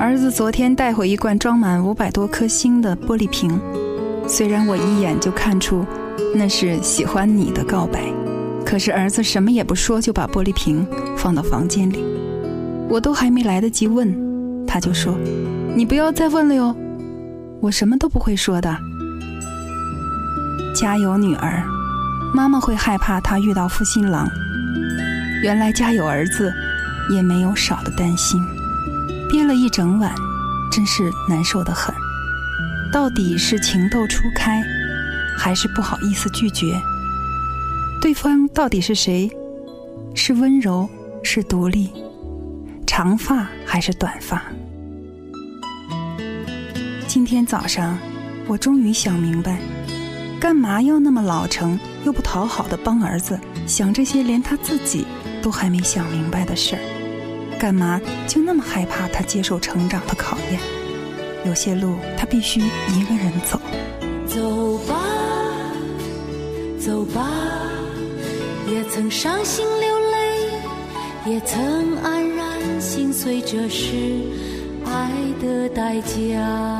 儿子昨天带回一罐装满五百多颗星的玻璃瓶，虽然我一眼就看出那是喜欢你的告白，可是儿子什么也不说就把玻璃瓶放到房间里。我都还没来得及问，他就说：“你不要再问了哟，我什么都不会说的。”家有女儿，妈妈会害怕她遇到负心郎。原来家有儿子，也没有少的担心。憋了一整晚，真是难受的很。到底是情窦初开，还是不好意思拒绝？对方到底是谁？是温柔，是独立，长发还是短发？今天早上，我终于想明白，干嘛要那么老成又不讨好的帮儿子想这些连他自己都还没想明白的事儿？干嘛就那么害怕他接受成长的考验？有些路他必须一个人走。走吧，走吧，也曾伤心流泪，也曾黯然心碎，这是爱的代价。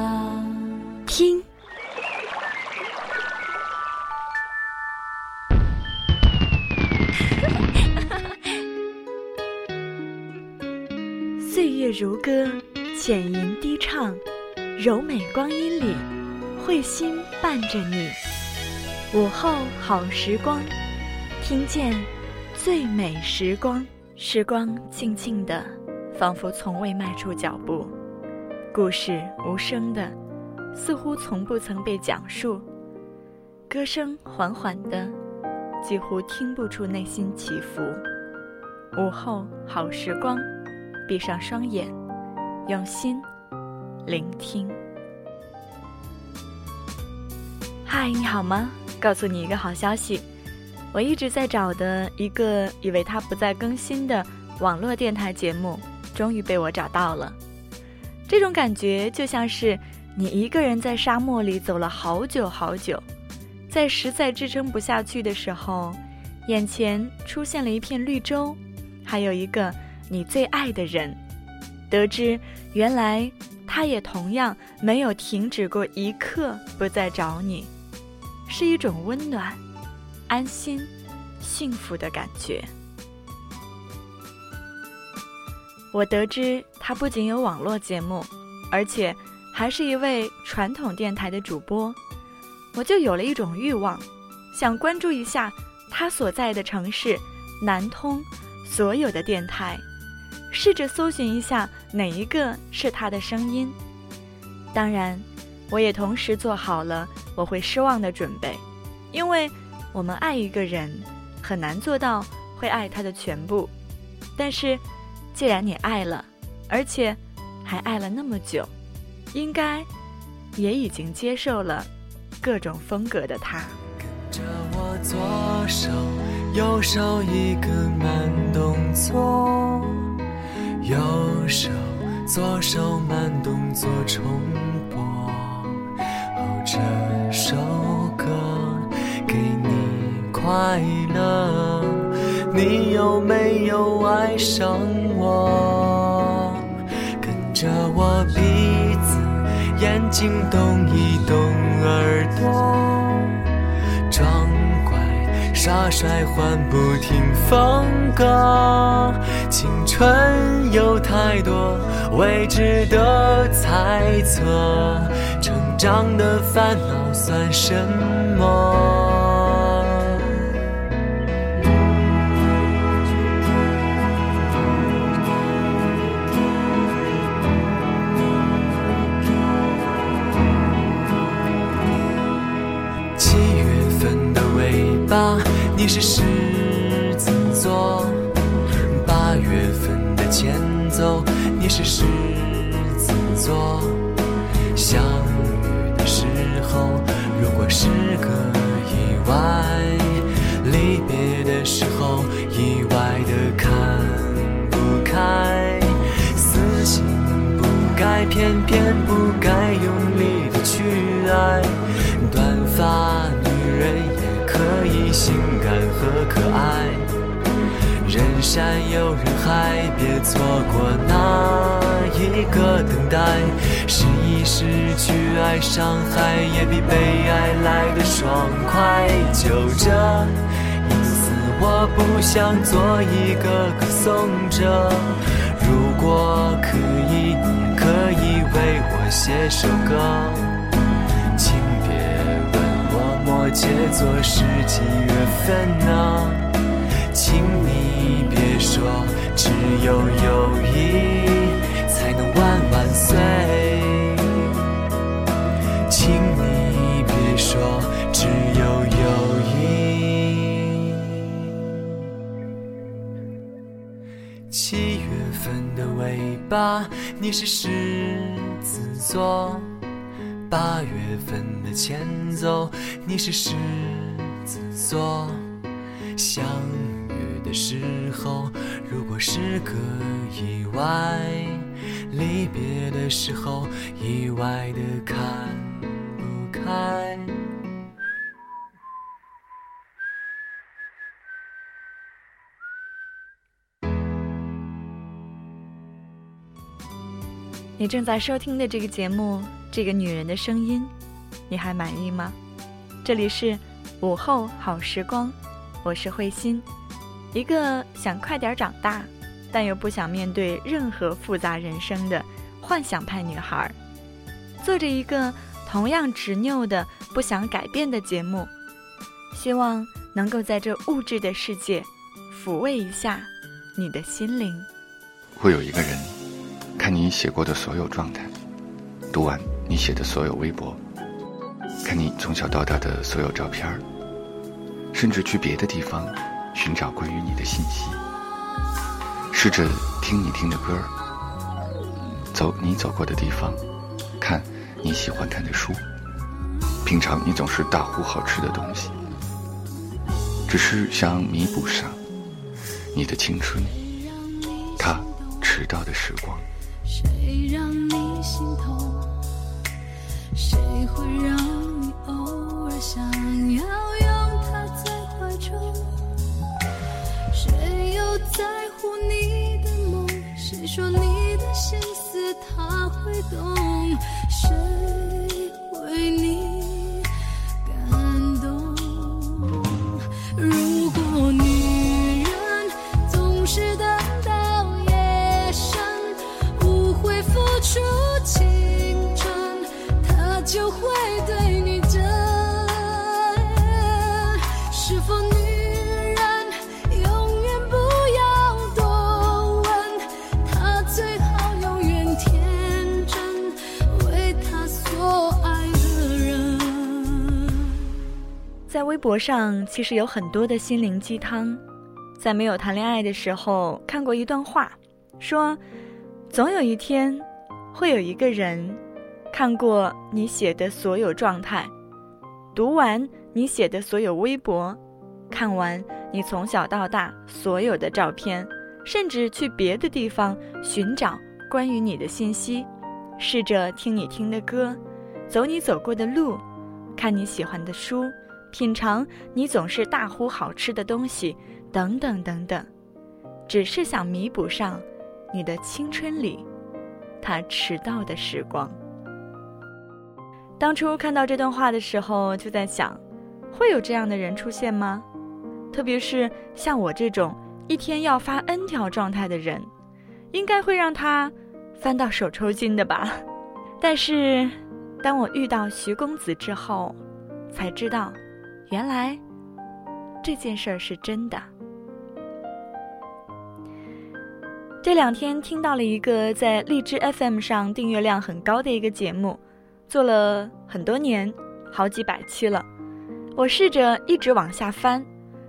如歌，浅吟低唱，柔美光阴里，慧心伴着你。午后好时光，听见最美时光。时光静静的，仿佛从未迈出脚步。故事无声的，似乎从不曾被讲述。歌声缓缓的，几乎听不出内心起伏。午后好时光。闭上双眼，用心聆听。嗨，你好吗？告诉你一个好消息，我一直在找的一个以为它不再更新的网络电台节目，终于被我找到了。这种感觉就像是你一个人在沙漠里走了好久好久，在实在支撑不下去的时候，眼前出现了一片绿洲，还有一个。你最爱的人，得知原来他也同样没有停止过一刻，不再找你，是一种温暖、安心、幸福的感觉。我得知他不仅有网络节目，而且还是一位传统电台的主播，我就有了一种欲望，想关注一下他所在的城市南通所有的电台。试着搜寻一下哪一个是他的声音。当然，我也同时做好了我会失望的准备，因为我们爱一个人很难做到会爱他的全部。但是，既然你爱了，而且还爱了那么久，应该也已经接受了各种风格的他。跟着我左手右手一个慢动作。右手，左手慢动作重播。哦，这首歌给你快乐，你有没有爱上我？跟着我鼻子、眼睛动一动耳朵，装乖耍帅换不停风格，青春。有太多未知的猜测，成长的烦恼算什么？七月份的尾巴，你是偏偏不该用力的去爱。短发女人也可以性感和可爱。人山又人海，别错过那一个等待，试一试去爱伤害，也比被爱来的爽快。就这，一次我不想做一个歌颂者。如果，可以为我写首歌，请别问我摩羯座是几月份呢？请你别说，只有友谊你是狮子座；八月份的前奏，你是狮子座。相遇的时候，如果是个意外；离别的时候，意外的看不开。你正在收听的这个节目《这个女人的声音》，你还满意吗？这里是午后好时光，我是慧心，一个想快点长大，但又不想面对任何复杂人生的幻想派女孩，做着一个同样执拗的不想改变的节目，希望能够在这物质的世界抚慰一下你的心灵。会有一个人你写过的所有状态，读完你写的所有微博，看你从小到大的所有照片，甚至去别的地方寻找关于你的信息，试着听你听的歌，走你走过的地方，看你喜欢看的书，品尝你总是大呼好吃的东西，只是想弥补上你的青春，他迟到的时光。谁让你心痛？谁会让你偶尔想要拥他在怀中？谁又在乎你的梦？谁说你的心思他会懂？谁博上，其实有很多的心灵鸡汤。在没有谈恋爱的时候，看过一段话，说，总有一天，会有一个人，看过你写的所有状态，读完你写的所有微博，看完你从小到大所有的照片，甚至去别的地方寻找关于你的信息，试着听你听的歌，走你走过的路，看你喜欢的书。品尝你总是大呼好吃的东西，等等等等，只是想弥补上你的青春里他迟到的时光。当初看到这段话的时候，就在想，会有这样的人出现吗？特别是像我这种一天要发 N 条状态的人，应该会让他翻到手抽筋的吧。但是，当我遇到徐公子之后，才知道。原来这件事儿是真的。这两天听到了一个在荔枝 FM 上订阅量很高的一个节目，做了很多年，好几百期了。我试着一直往下翻，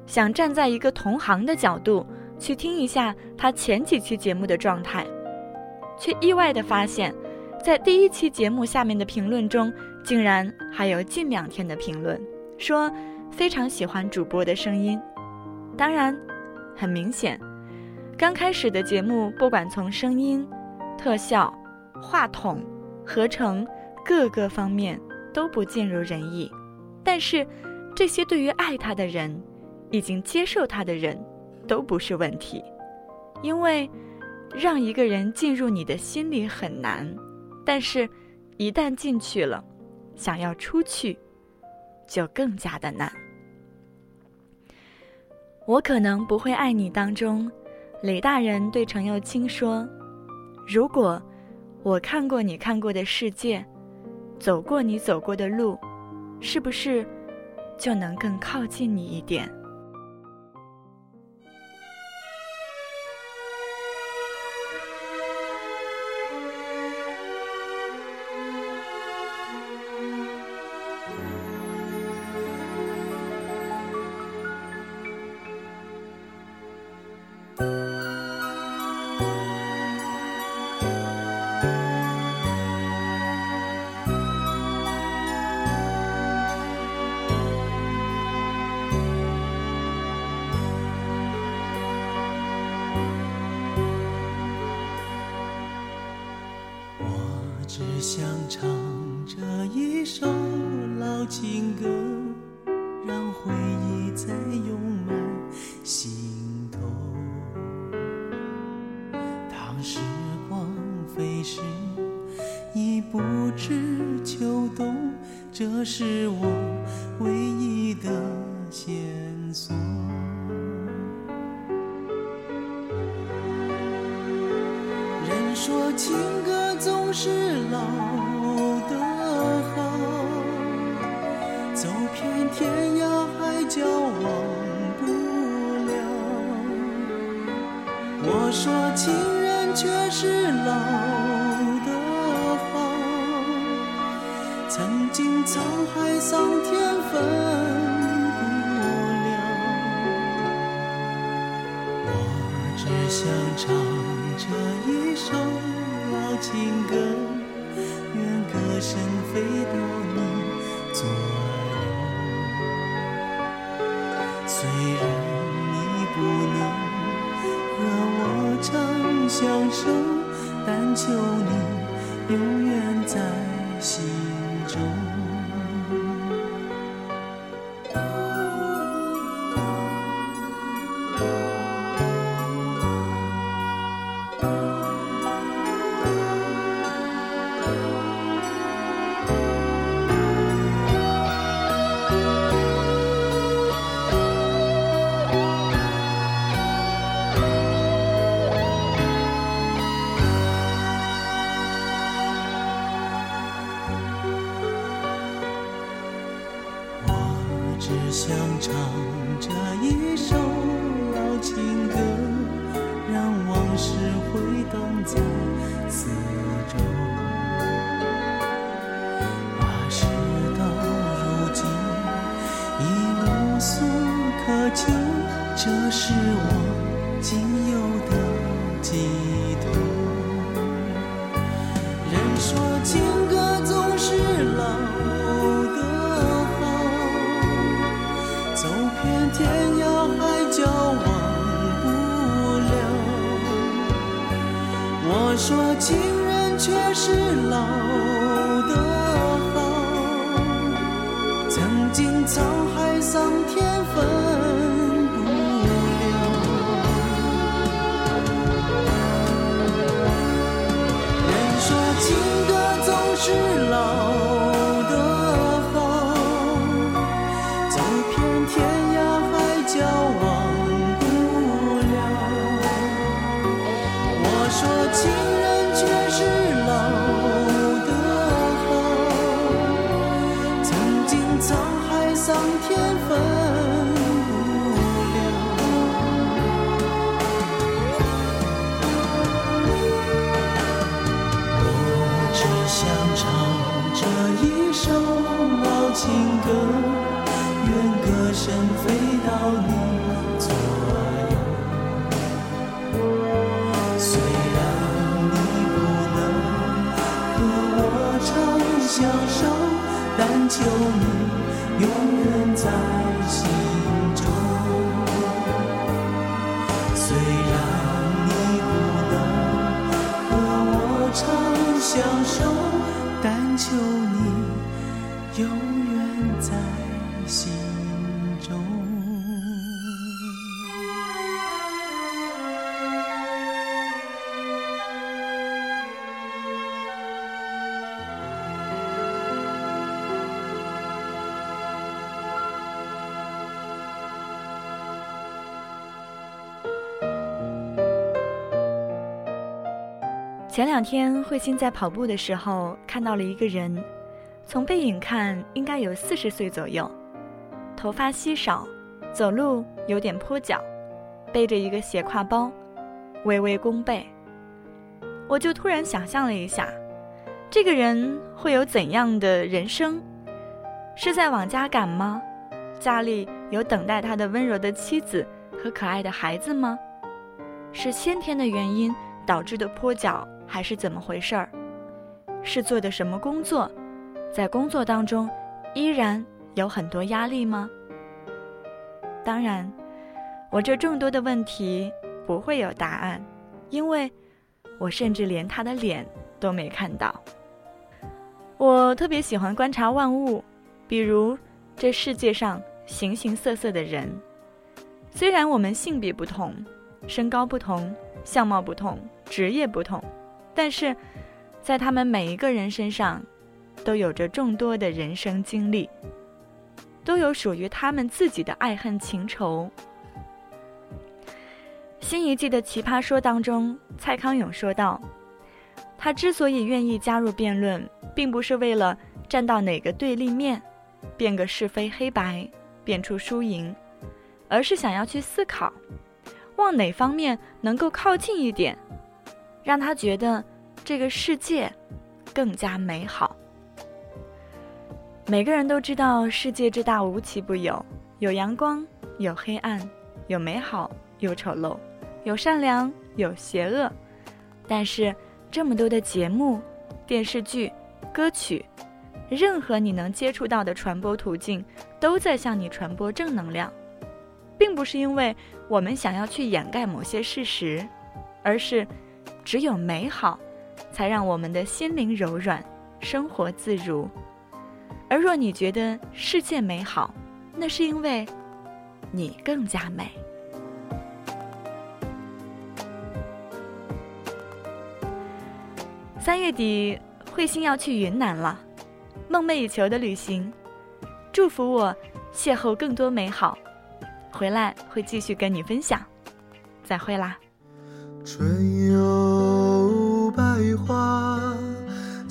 想站在一个同行的角度去听一下他前几期节目的状态，却意外的发现，在第一期节目下面的评论中，竟然还有近两天的评论。说非常喜欢主播的声音，当然，很明显，刚开始的节目不管从声音、特效、话筒、合成各个方面都不尽如人意，但是这些对于爱他的人、已经接受他的人都不是问题，因为让一个人进入你的心里很难，但是，一旦进去了，想要出去，就更加的难。我可能不会爱你当中，李大人对程又青说：“如果我看过你看过的世界，走过你走过的路，是不是就能更靠近你一点？”情歌，让回忆再涌满心头。当时光飞逝，已不知秋冬，这是我曾经沧海桑田分不了。我只想唱。这一首老情歌，愿歌声飞到你左右。虽然你不能和我长相守，但求你永远在心中。这是我仅有的寄托。人说情歌总是老的好，走遍天涯海角忘不了。我说情人却是老的好，曾经沧海桑田相守但求你永远在心中。前两天慧心在跑步的时候看到了一个人，从背影看应该有四十岁左右，头发稀少，走路有点跛脚，背着一个斜挎包，微微弓背。我就突然想象了一下，这个人会有怎样的人生？是在往家赶吗？家里有等待他的温柔的妻子和可爱的孩子吗？是先天的原因导致的跛脚，还是怎么回事儿？是做的什么工作？在工作当中依然有很多压力吗？当然，我这众多的问题不会有答案，因为。我甚至连他的脸都没看到。我特别喜欢观察万物，比如这世界上形形色色的人。虽然我们性别不同，身高不同，相貌不同，职业不同，但是在他们每一个人身上，都有着众多的人生经历，都有属于他们自己的爱恨情仇。新一季的《奇葩说》当中，蔡康永说道：“他之所以愿意加入辩论，并不是为了站到哪个对立面，辩个是非黑白，辩出输赢，而是想要去思考，往哪方面能够靠近一点，让他觉得这个世界更加美好。每个人都知道，世界之大无奇不有，有阳光，有黑暗，有美好，有丑陋。”有善良，有邪恶，但是这么多的节目、电视剧、歌曲，任何你能接触到的传播途径，都在向你传播正能量，并不是因为我们想要去掩盖某些事实，而是只有美好，才让我们的心灵柔软，生活自如。而若你觉得世界美好，那是因为你更加美。三月底，慧心要去云南了，梦寐以求的旅行，祝福我邂逅更多美好，回来会继续跟你分享，再会啦。春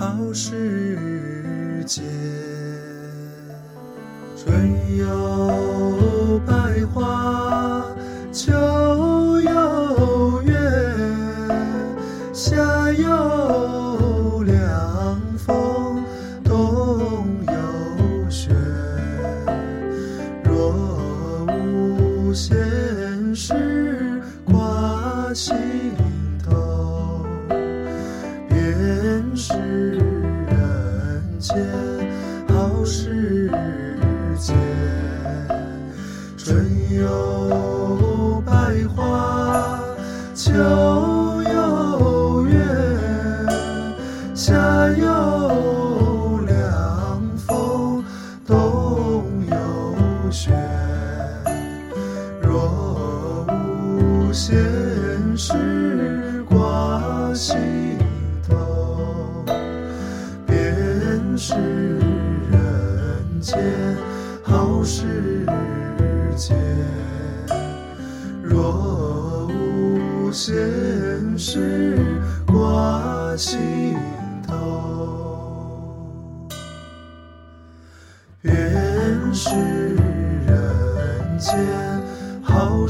好时节。春有百花，秋秋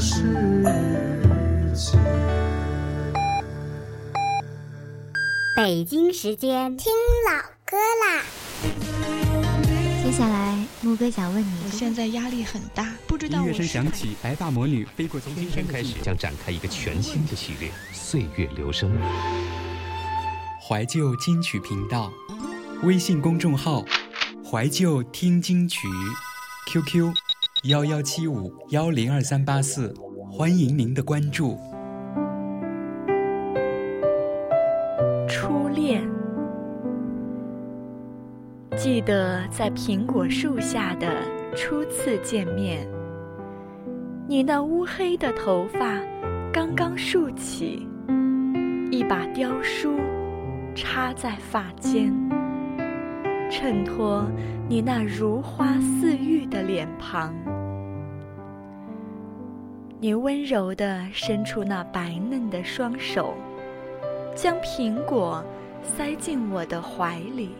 好时节。北京时间听老歌啦。接下来，木哥想问你，我现在压力很大，不知道音乐声响起，白发魔女飞过从今天开始，将展开一个全新的系列《岁月留声》。怀旧金曲频道，微信公众号“怀旧听金曲 ”，QQ：幺幺七五幺零二三八四，欢迎您的关注。初恋，记得在苹果树下的初次见面，你那乌黑的头发刚刚竖起，一把雕梳。插在发间，衬托你那如花似玉的脸庞。你温柔地伸出那白嫩的双手，将苹果塞进我的怀里。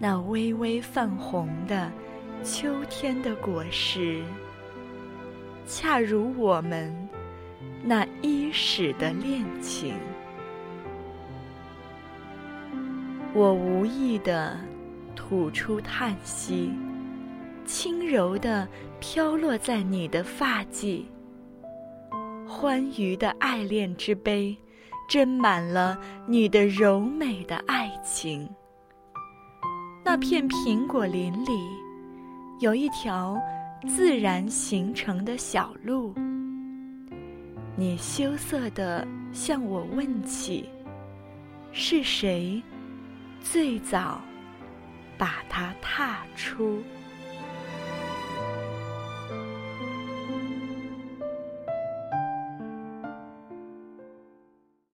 那微微泛红的秋天的果实，恰如我们那伊始的恋情。我无意地吐出叹息，轻柔地飘落在你的发髻。欢愉的爱恋之杯，斟满了你的柔美的爱情。那片苹果林里，有一条自然形成的小路。你羞涩地向我问起：是谁？最早把它踏出。